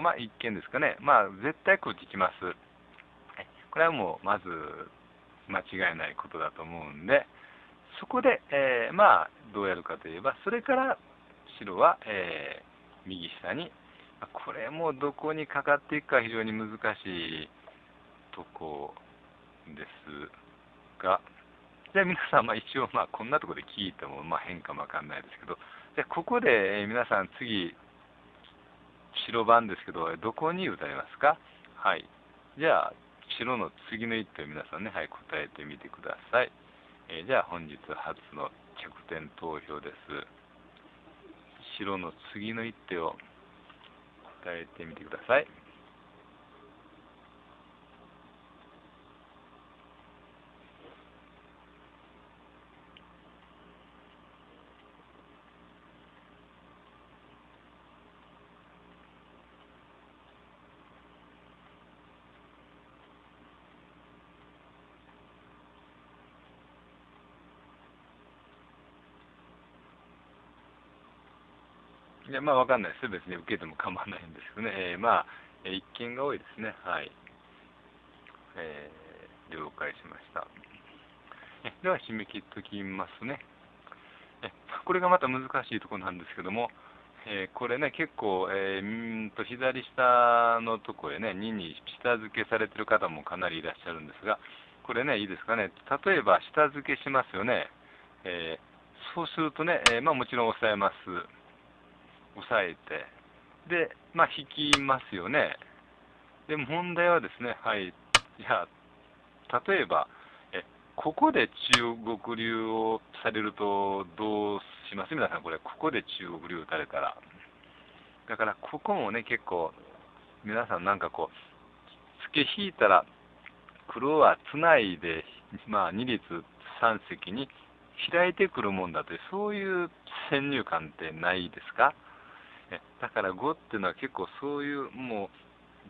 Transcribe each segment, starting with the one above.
まあ、一見ですかね、まあ、絶対こっち来ます。これはもう、まず、間違いないことだと思うんで、そこで、えー、まあ、どうやるかといえば、それから白は、えー、右下に、これもどこにかかっていくか非常に難しいとこですが、じゃあ皆さん、まあ、一応、まあ、こんなとこで聞いても、まあ、変かもわかんないですけど、じゃここで、皆さん次、白番ですけど、どこに打たれますか？はい。じゃあ、白の次の一手を皆さんね、はい、答えてみてください。えー、じゃあ、本日初の着点投票です。白の次の一手を答えてみてください。いや、まあ、わかんないです。別に受けても構わないんですけどね。えー、まあ、一見が多いですね。はい。えー、了解しました。えでは、締め切っておきますね。えこれがまた難しいところなんですけども、えー、これね、結構、えー、んと左下のところへね、2に下付けされてる方もかなりいらっしゃるんですが、これね、いいですかね、例えば下付けしますよね、えー、そうするとね、えまあ、もちろん押さえます。押さえて、で、まあ、引きますよね。で、問題はですね、はい、じゃあ、例えば、えここで中国流をされるとどうします？皆さん、これ、ここで中国流打たれたら。だから、ここもね、結構、皆さんなんかこう、付け引いたら、黒はつないで、まあ、2列3隻に開いてくるもんだという、そういう先入観ってないですか？だから5っていうのは結構そういう、も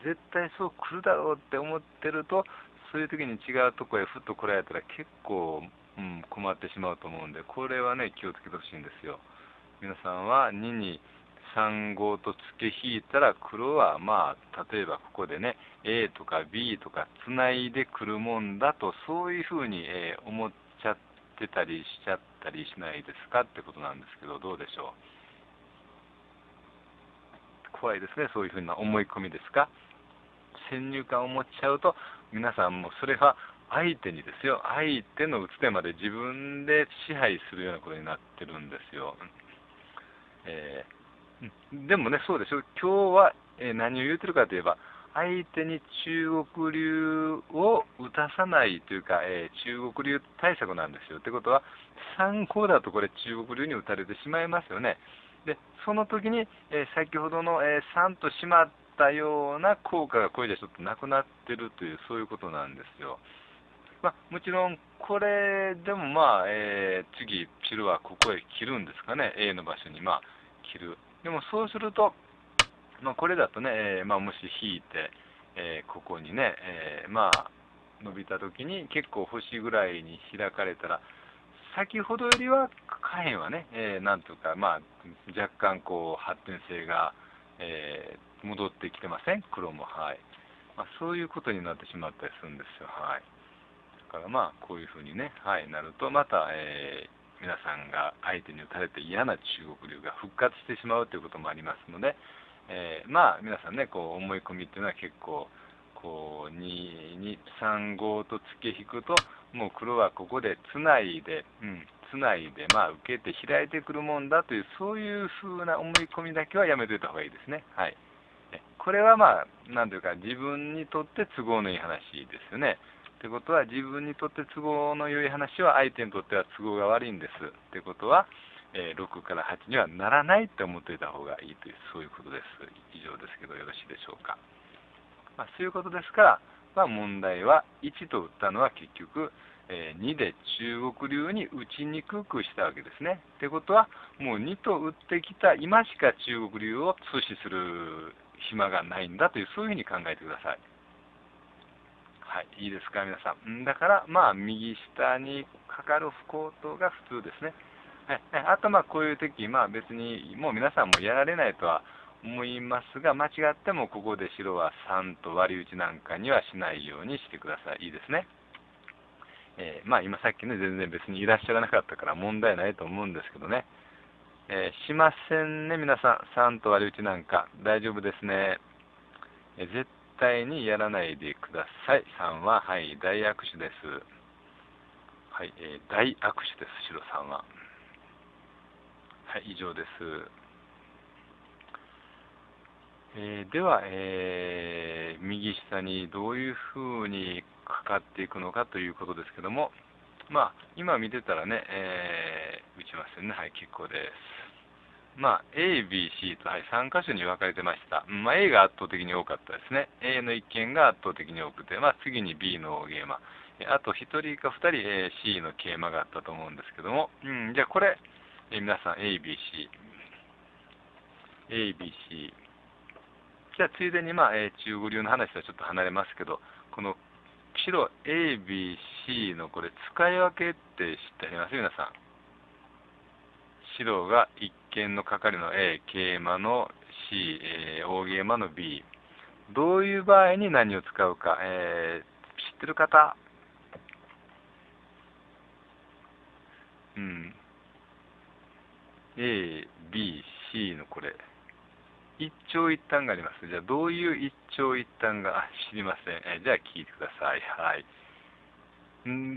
う絶対そう来るだろうって思ってると、そういう時に違うとこへふっと来られたら結構、うん、困ってしまうと思うんで、これはね、気をつけてほしいんですよ。皆さんは2に3、5と付け引いたら黒はまあ、例えばここでね、A とか B とかつないでくるもんだと、そういうふうに、え、思っちゃってたりしちゃったりしないですかってことなんですけど、どうでしょう？怖いですね、そういうふうな思い込みですか？先入観を持っちゃうと、皆さんもそれは相手にですよ、相手の打つ手まで自分で支配するようなことになってるんですよ。えー、でもね、そうでしょ、今日は、え何を言ってるかといえば、相手に中国流を打たさないというか、えー、中国流対策なんですよ。ってことは、参考だとこれ中国流に打たれてしまいますよね。で、その時に、え、先ほどの、えー、3としまったような効果がこれでちょっとなくなってるという、そういうことなんですよ。まあ、もちろん、これでもまあ、えー、次、白はここへ切るんですかね、A の場所にまあ切る。でもそうすると、まあ、これだとね、えー、まあ、もし引いて、えー、ここにね、えまあ、伸びた時に結構星ぐらいに開かれたら、先ほどよりは下辺はね、えー、なんとか、まあ、若干こう発展性が、えー、戻ってきてません、黒も。はいまあ、そういうことになってしまったりするんですよ。はい、だからまあ、こういうふうにね、はい、なると、また、えー、皆さんが相手に打たれて嫌な中国流が復活してしまうということもありますので、えー、まあ、皆さんね、こう思い込みっていうのは結構、こう2、2、3、5と付け引くと、もう黒はここでつないで、うん、つないで、まあ、受けて開いてくるもんだという、そういうふうな思い込みだけはやめといた方がいいですね。はい。これはまあ、なんというか、自分にとって都合のいい話ですよね。ということは、自分にとって都合の良い話は相手にとっては都合が悪いんです。ということは、えー、6から8にはならないって思っていた方がいいという、そういうことです。以上ですけど、よろしいでしょうか。まあ、そういうことですから、まあ、問題は1と打ったのは結局、えー、2で中国流に打ちにくくしたわけですね。ということは、もう2と打ってきた今しか中国流を阻止する暇がないんだという、そういうふうに考えてください。はい、いいですか、皆さん。だから、まあ、右下にかかる不幸等が普通ですね。はいあと、まあ、こういう時、まあ、別にもう皆さんもやられないとは思いますが、間違ってもここで白は3と割り打ちなんかにはしないようにしてください。いいですね。えー、まあ今さっきね、全然別にいらっしゃらなかったから問題ないと思うんですけどね。えー、しませんね、皆さん。3と割り打ちなんか。大丈夫ですね。えー、絶対にやらないでください。3は、はい、大握手です。はい、えー、大握手です、白さんは。はい、以上です。えー、では、えー、右下にどういうふうにかかっていくのかということですけども、まあ、今見てたらね、えー、打ちますよね。はい、結構です。まあ、A、B、C と、はい、3箇所に分かれてました。まあ、A が圧倒的に多かったですね。A の1件が圧倒的に多くて、まあ、次に B のゲーマ。あと1人か2人、えー、C の桂馬があったと思うんですけども、うん、じゃあこれ、え、皆さん A、B、C。A、B、C。じゃあついでに、まあえー、中国流の話とはちょっと離れますけど、この白 A、B、C のこれ使い分けって知ってあります？皆さん。白が一見の係の A、桂馬の C、えー、大桂馬の B。どういう場合に何を使うか、えー、知ってる方？うん。A、B、C のこれ。一長一短があります。じゃあ、どういう一長一短が？知りません。えじゃあ、聞いてください。はい。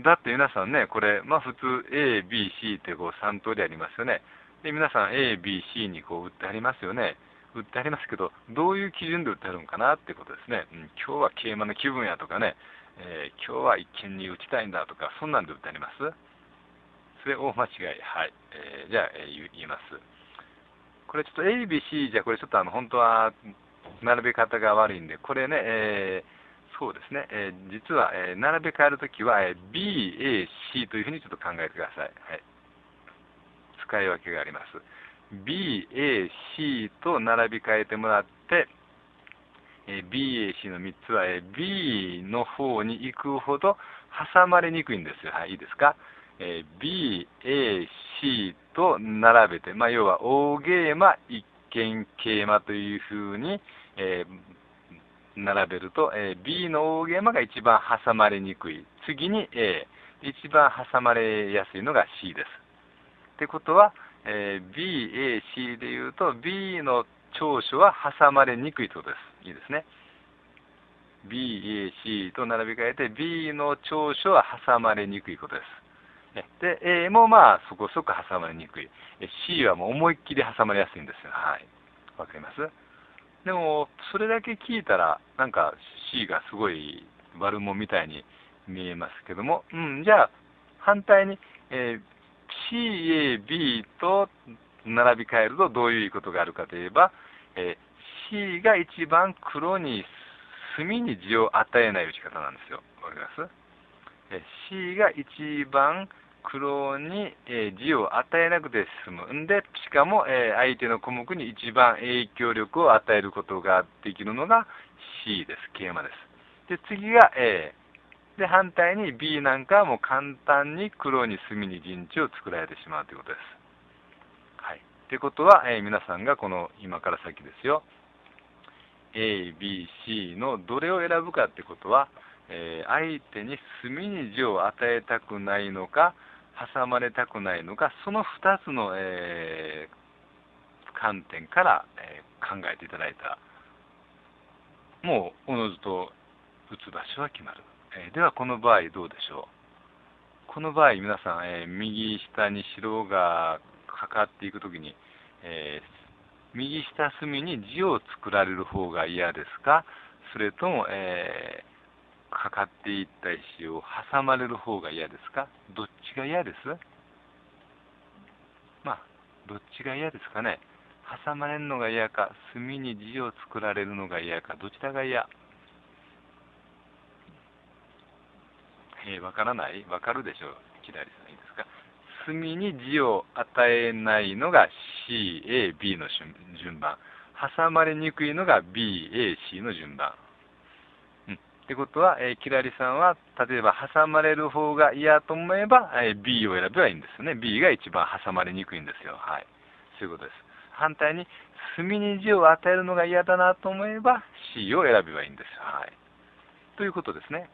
だって皆さんね、これ、まあ普通 A、B、C ってこう3通りありますよね。で、皆さん A、B、C にこう打ってありますよね。打ってありますけど、どういう基準で打ってあるんかなってことですね。うん、今日は桂馬の気分やとかね、えー、今日は一見に打ちたいんだとか、そんなんで打ってありますそれ大間違い。はい。えー、じゃあ、えー、言います。これちょっと A、B、C じゃ、これちょっとあの、本当は並べ方が悪いんで、これね、えー、そうですね、えー、実は、えー、並べ替えるときは、え、B、A、C というふうにちょっと考えてください。はい。使い分けがあります。B、A、C と並び替えてもらって、え、B、A、C の3つは、え、B の方に行くほど挟まれにくいんですよ。はい、いいですか？えー、B、A、C と並べて、まあ、要は大ゲーマ、一見桂馬というふうに、えー、並べると、えー、B の大ゲーマが一番挟まれにくい。次に A、一番挟まれやすいのが C です。ってことは、えー、B、A、C でいうと B の長所は挟まれにくいということです。いいですね。B、A、C と並び替えて B の長所は挟まれにくいことです。で、A もまあそこそこ挟まりにくい。C はもう思いっきり挟まりやすいんですよ。はい。わかります？でも、それだけ聞いたら、なんか C がすごい悪者みたいに見えますけども、うん、じゃあ、反対に、えー、C、A、B と並び替えるとどういうことがあるかといえば、えー、C が一番黒に墨に字を与えない打ち方なんですよ。わかります？C が一番黒に、え字を与えなくて済む。んで、しかも、え相手の項目に一番影響力を与えることができるのが C です。桂馬です。で、次が A。で、反対に B なんかはもう簡単に黒に隅に陣地を作られてしまうということです。はい。ということは、えー、皆さんがこの今から先ですよ。A、B、C のどれを選ぶかってことは、えー、相手に隅に字を与えたくないのか、挟まれたくないのか、その2つの、えー、観点から、えー、考えていただいたら、もうおのずと打つ場所は決まる。えでは、この場合どうでしょう？この場合、皆さん、え右下に白がかかっていくときに、え右下隅に字を作られる方が嫌ですか？それとも、えかかっていった石を挟まれる方が嫌ですか？どっちが嫌です？まあ、どっちが嫌ですかね？挟まれるのが嫌か、墨に字を作られるのが嫌か、どちらが嫌？えー、わからない？わかるでしょう？左さんいいですか？墨に字を与えないのが C、A、B の順番。挟まれにくいのが B、A、C の順番。ってことは、えー、キラリさんは、例えば挟まれる方が嫌と思えば、えー、B を選べばいいんですよね。B が一番挟まれにくいんですよ。はい。そういうことです。反対に、隅に字を与えるのが嫌だなと思えば C を選べばいいんです。はい。ということですね。